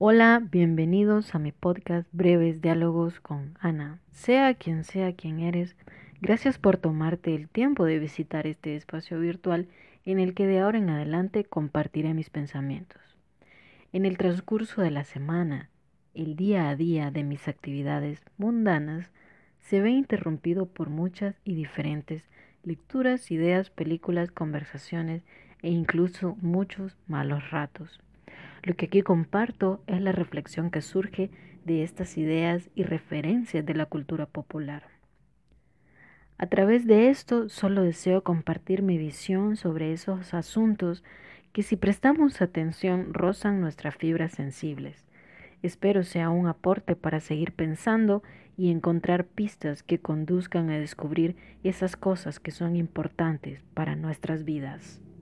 Hola, bienvenidos a mi podcast Breves Diálogos con Ana. Sea quien sea quien eres, gracias por tomarte el tiempo de visitar este espacio virtual en el que de ahora en adelante compartiré mis pensamientos. En el transcurso de la semana, el día a día de mis actividades mundanas se ve interrumpido por muchas y diferentes lecturas, ideas, películas, conversaciones e incluso muchos malos ratos. Lo que aquí comparto es la reflexión que surge de estas ideas y referencias de la cultura popular. A través de esto solo deseo compartir mi visión sobre esos asuntos que si prestamos atención rozan nuestras fibras sensibles. Espero sea un aporte para seguir pensando y encontrar pistas que conduzcan a descubrir esas cosas que son importantes para nuestras vidas.